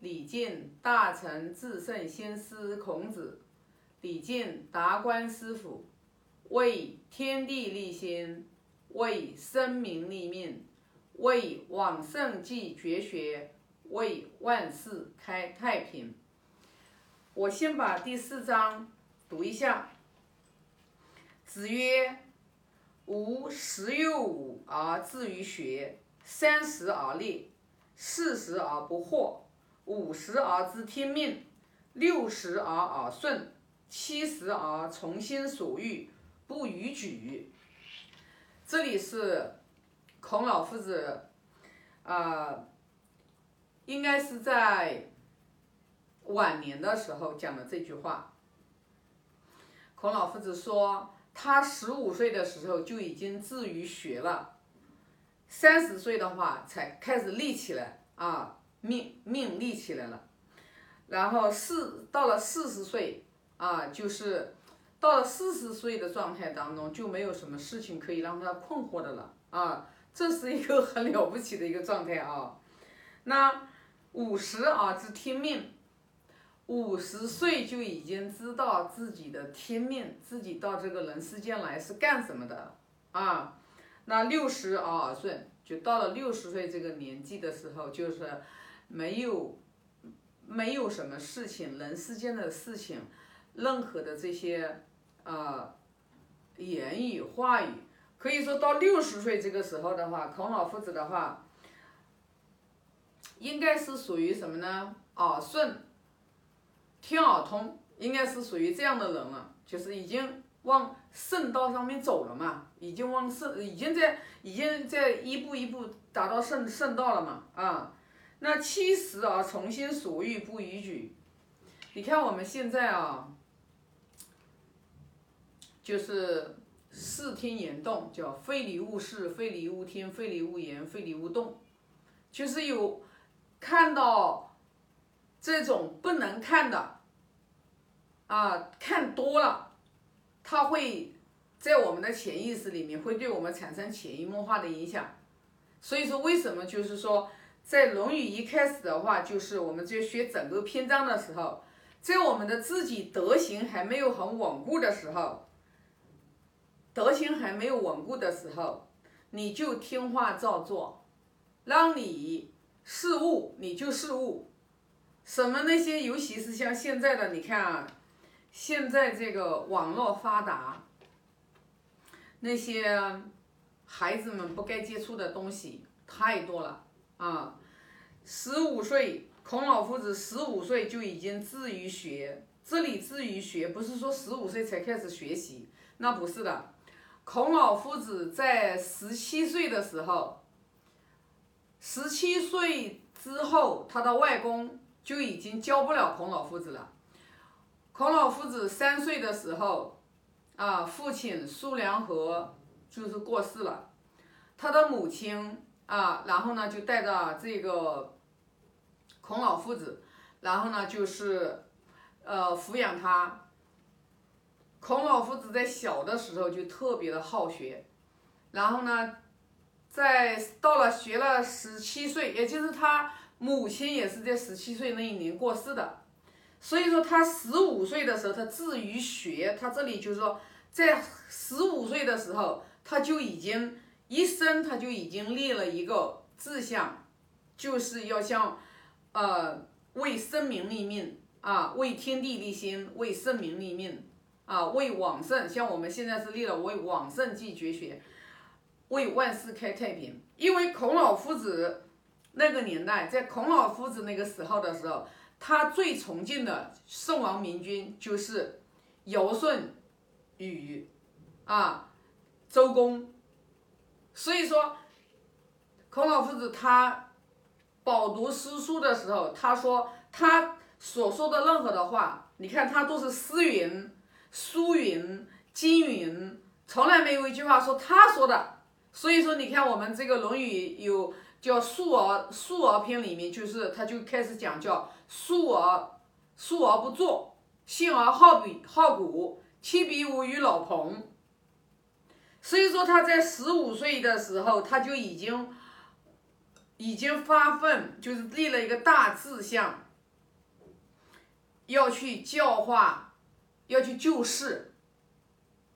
礼敬大成至圣先师孔子，礼敬达观师傅，为天地立心，为生民立命，为往圣继绝学，为万世开太平。我先把第四章读一下。子曰：“吾十有五而志于学，三十而立，四十而不惑，五十而知天命，六十而耳顺，七十而从心所欲，不逾矩。”这里是孔老夫子，啊，应该是在晚年的时候讲的这句话。孔老夫子说。他十五岁的时候就已经至于学了，三十岁的话才开始立起来啊，命命立起来了，然后四到了四十岁啊，就是到了四十岁的状态当中就没有什么事情可以让他困惑的了啊，这是一个很了不起的一个状态啊。那五十啊知天命。五十岁就已经知道自己的天命，自己到这个人世间来是干什么的啊？那六十而耳顺，就到了六十岁这个年纪的时候，就是没有没有什么事情，人世间的事情，任何的这些呃言语话语，可以说到六十岁这个时候的话，孔老夫子的话，应该是属于什么呢？耳顺。听耳通应该是属于这样的人了，就是已经往圣道上面走了嘛，已经往圣，已经在，已经在一步一步达到圣圣道了嘛，啊，那七十啊从心所欲不逾矩，你看我们现在啊，就是视听言动，叫非礼勿视，非礼勿听，非礼勿言，非礼勿动，就是有看到这种不能看的。啊，看多了，它会在我们的潜意识里面会对我们产生潜移默化的影响。所以说，为什么就是说，在《论语》一开始的话，就是我们在学整个篇章的时候，在我们的自己德行还没有很稳固的时候，德行还没有稳固的时候，你就听话照做，让你事物你就事物，什么那些，尤其是像现在的，你看啊。现在这个网络发达，那些孩子们不该接触的东西太多了啊！十五岁，孔老夫子十五岁就已经至于学，这里至于学不是说十五岁才开始学习，那不是的。孔老夫子在十七岁的时候，十七岁之后，他的外公就已经教不了孔老夫子了。孔老夫子三岁的时候，啊，父亲苏良和就是过世了，他的母亲啊，然后呢就带着这个孔老夫子，然后呢就是呃抚养他。孔老夫子在小的时候就特别的好学，然后呢，在到了学了十七岁，也就是他母亲也是在十七岁那一年过世的。所以说，他十五岁的时候，他至于学，他这里就是说，在十五岁的时候，他就已经一生，他就已经立了一个志向，就是要像，呃，为生民立命啊，为天地立心，为圣民立命啊，为往圣，像我们现在是立了为往圣继绝学，为万世开太平。因为孔老夫子那个年代，在孔老夫子那个时候的时候。他最崇敬的圣王明君就是尧舜禹啊周公，所以说孔老夫子他饱读诗书的时候，他说他所说的任何的话，你看他都是诗云、书云、经云，从来没有一句话说他说的。所以说，你看我们这个《论语》有叫《述而述而篇》里面，就是他就开始讲叫。述而述而不作，信而好比好古，弃笔无与老彭。所以说他在十五岁的时候，他就已经已经发奋，就是立了一个大志向，要去教化，要去救世。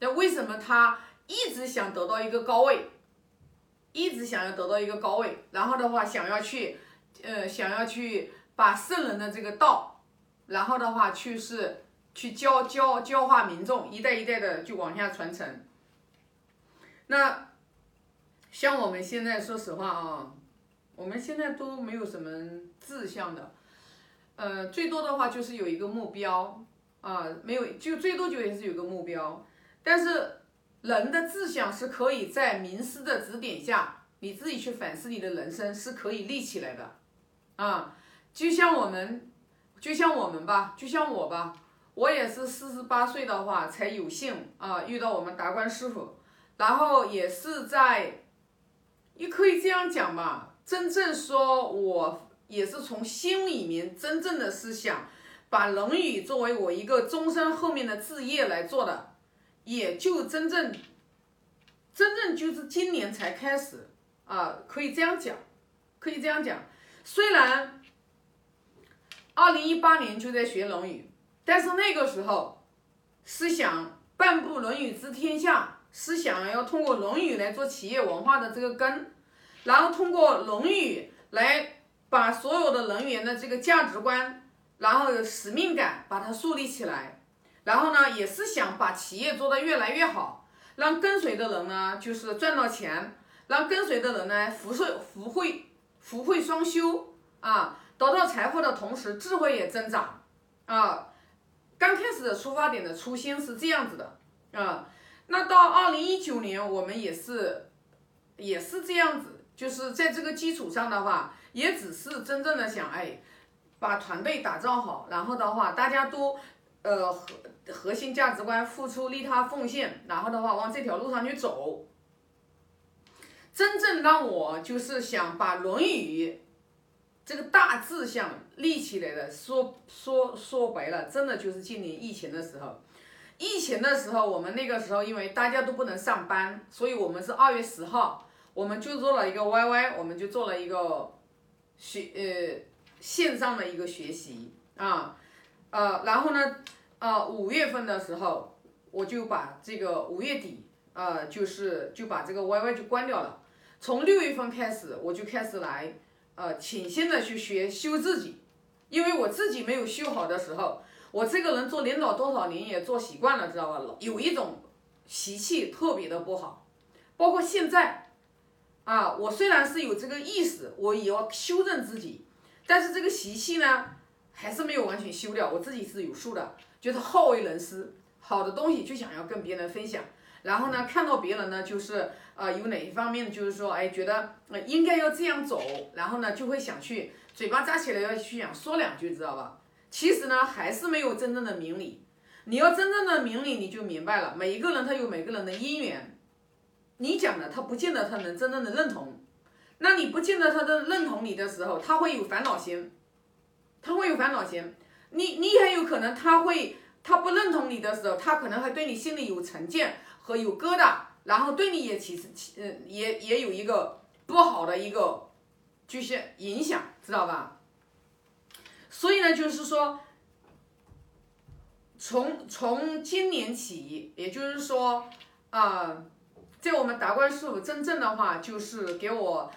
那为什么他一直想得到一个高位，一直想要得到一个高位，然后的话想要去，呃，想要去把圣人的这个道，然后的话去是去教教教化民众，一代一代的就往下传承。那像我们现在说实话啊，我们现在都没有什么志向的，呃，最多的话就是有一个目标啊，没有就最多就也是有个目标。但是人的志向是可以在名师的指点下，你自己去反思你的人生是可以立起来的，啊，就像我们，就像我们吧，就像我吧，我也是四十八岁的话才有幸啊遇到我们达观师傅，然后也是在，你可以这样讲吧，真正说我也是从心里面真正的是想把《论语》作为我一个终身后面的志业来做的。也就真正，真正就是今年才开始啊，可以这样讲，可以这样讲。虽然二零一八年就在学《论语》，但是那个时候是想半部《论语》知天下，是想要通过《论语》来做企业文化的这个根，然后通过《论语》来把所有的人员的这个价值观，然后使命感把它树立起来。然后呢，也是想把企业做得越来越好，让跟随的人呢，就是赚到钱，让跟随的人呢，福寿福慧福慧双修啊，得到财富的同时，智慧也增长啊。刚开始的出发点的初心是这样子的啊。那到二零一九年，我们也是也是这样子，就是在这个基础上的话，也只是真正的想哎，把团队打造好，然后的话，大家都。呃，核核心价值观，付出、利他、奉献，然后的话往这条路上去走。真正让我就是想把《论语》这个大志向立起来的，说说说白了，真的就是今年疫情的时候。疫情的时候，我们那个时候因为大家都不能上班，所以我们是二月十号，我们就做了一个 YY，我们就做了一个学呃线上的一个学习啊，呃，然后呢。呃，五月份的时候，我就把这个五月底，呃，就是就把这个 YY 就关掉了。从六月份开始，我就开始来，呃，潜心的去学修自己，因为我自己没有修好的时候，我这个人做领导多少年也做习惯了，知道吧？有一种习气特别的不好，包括现在，啊，我虽然是有这个意识，我也要修正自己，但是这个习气呢，还是没有完全修掉，我自己是有数的。就是好为人师，好的东西就想要跟别人分享，然后呢，看到别人呢，就是呃有哪一方面，就是说，哎，觉得呃应该要这样走，然后呢，就会想去嘴巴扎起来要去想说两句，知道吧？其实呢，还是没有真正的明理。你要真正的明理，你就明白了，每一个人他有每个人的因缘，你讲的他不见得他能真正的认同，那你不见得他的认同你的时候，他会有烦恼心，他会有烦恼心。你你很有可能他会他不认同你的时候，他可能还对你心里有成见和有疙瘩，然后对你也其实其嗯也也有一个不好的一个就是影响，知道吧？所以呢，就是说，从从今年起，也就是说啊，在我们达观师傅真正的话，就是给我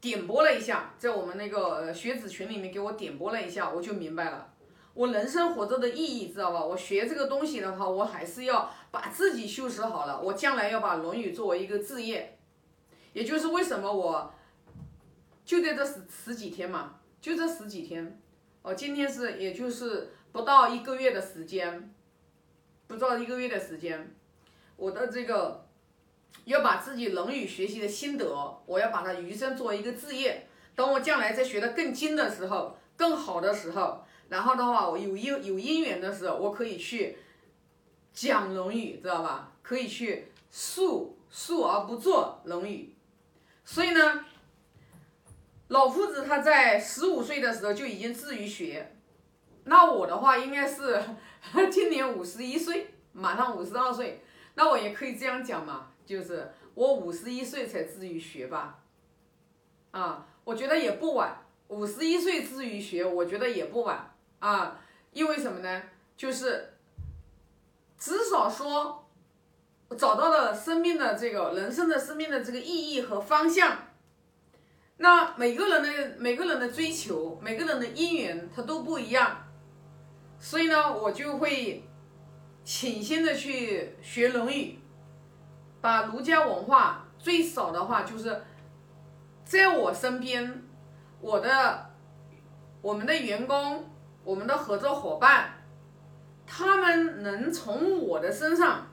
点拨了一下，在我们那个学子群里面给我点拨了一下，我就明白了。我人生活着的意义，知道吧？我学这个东西的话，我还是要把自己修持好了。我将来要把《论语》作为一个职业，也就是为什么我就在这十十几天嘛，就这十几天。哦，今天是也就是不到一个月的时间，不到一个月的时间，我的这个要把自己《论语》学习的心得，我要把它余生作为一个志业。等我将来再学的更精的时候，更好的时候。然后的话，我有因有因缘的时候，我可以去讲《论语》，知道吧？可以去述述而不作《论语》。所以呢，老夫子他在十五岁的时候就已经自于学，那我的话应该是 今年五十一岁，马上五十二岁，那我也可以这样讲嘛，就是我五十一岁才自于学吧。啊，我觉得也不晚，五十一岁自于学，我觉得也不晚。啊，因为什么呢？就是至少说找到了生命的这个人生的生命的这个意义和方向。那每个人的每个人的追求，每个人的因缘，它都不一样。所以呢，我就会潜心的去学《论语》，把儒家文化最少的话就是在我身边，我的我们的员工，我们的合作伙伴，他们能从我的身上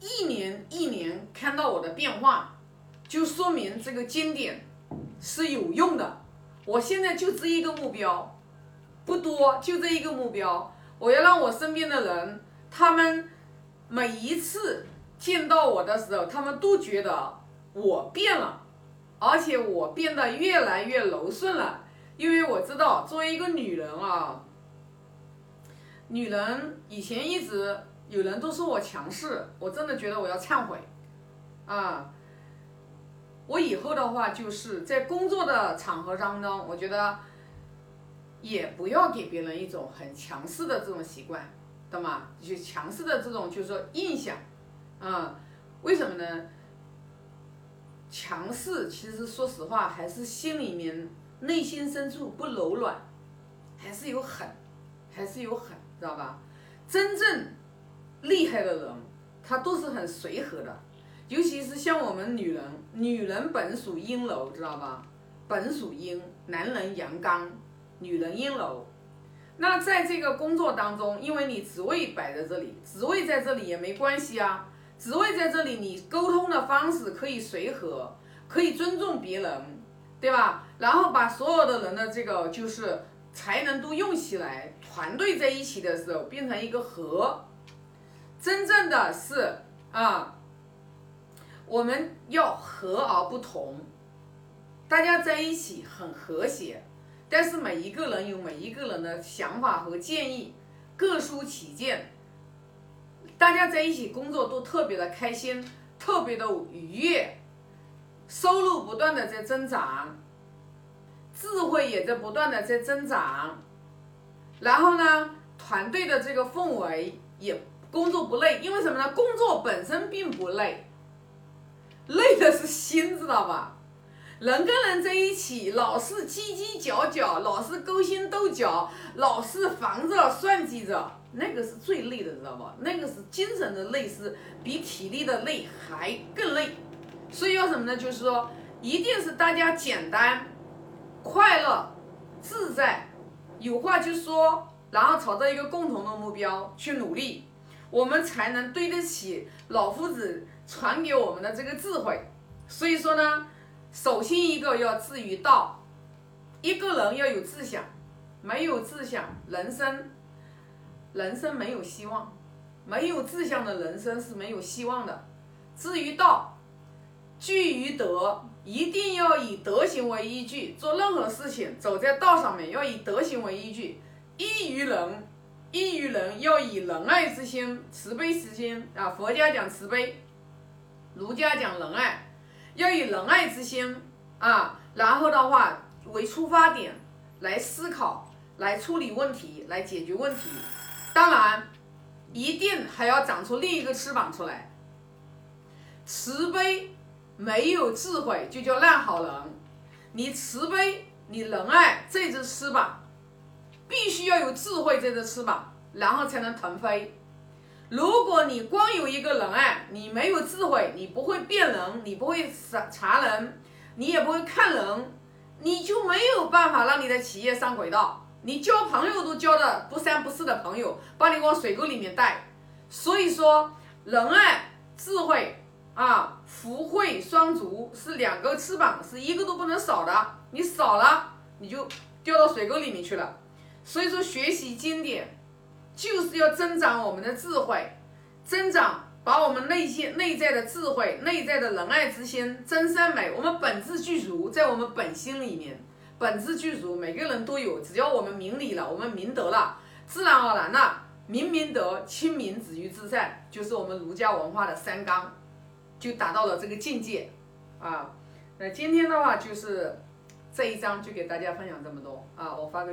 一年一年看到我的变化，就说明这个经典是有用的。我现在就这一个目标，不多，就这一个目标。我要让我身边的人，他们每一次见到我的时候，他们都觉得我变了，而且我变得越来越柔顺了。因为我知道，作为一个女人啊，女人以前一直有人都说我强势，我真的觉得我要忏悔啊。我以后的话，就是在工作的场合当中，我觉得。也不要给别人一种很强势的这种习惯，懂吗？就强势的这种，就是说印象，啊，为什么呢？强势其实说实话，还是心里面内心深处不柔软，还是有狠，还是有狠，知道吧？真正厉害的人，他都是很随和的，尤其是像我们女人，女人本属阴柔，知道吧？本属阴，男人阳刚。女人阴柔，那在这个工作当中，因为你职位摆在这里，职位在这里也没关系啊。职位在这里，你沟通的方式可以随和，可以尊重别人，对吧？然后把所有的人的这个就是才能都用起来，团队在一起的时候变成一个和。真正的是啊，我们要和而不同，大家在一起很和谐。但是每一个人有每一个人的想法和建议，各抒己见，大家在一起工作都特别的开心，特别的愉悦，收入不断的在增长，智慧也在不断的在增长，然后呢，团队的这个氛围也工作不累，因为什么呢？工作本身并不累，累的是心，知道吧？人跟人在一起，老是叽叽角角，老是勾心斗角，老是防着算计着，那个是最累的，知道吧？那个是精神的累，是比体力的累还更累。所以要什么呢？就是说，一定是大家简单、快乐、自在，有话就说，然后朝着一个共同的目标去努力，我们才能对得起老夫子传给我们的这个智慧。所以说呢。首先一个要至于道，一个人要有志向，没有志向，人生，人生没有希望，没有志向的人生是没有希望的。至于道，据于德，一定要以德行为依据，做任何事情，走在道上面要以德行为依据。依于人，依于人要以仁爱之心、慈悲之心啊。佛家讲慈悲，儒家讲仁爱。要以仁爱之心啊，然后的话为出发点来思考、来处理问题、来解决问题。当然，一定还要长出另一个翅膀出来。慈悲没有智慧就叫烂好人。你慈悲，你仁爱这只翅膀，必须要有智慧这只翅膀，然后才能腾飞。如果你光有一个仁爱，你没有智慧，你不会辨人，你不会查查人，你也不会看人，你就没有办法让你的企业上轨道。你交朋友都交的不三不四的朋友，把你往水沟里面带。所以说，仁爱、智慧啊，福慧双足是两个翅膀，是一个都不能少的。你少了，你就掉到水沟里面去了。所以说，学习经典。就是要增长我们的智慧，增长把我们内心内在的智慧、内在的仁爱之心、真善美，我们本质具足，在我们本心里面，本质具足，每个人都有。只要我们明理了，我们明德了，自然而然的明明德、亲民、止于至善，就是我们儒家文化的三纲，就达到了这个境界啊。那今天的话就是这一章，就给大家分享这么多啊。我发个愿。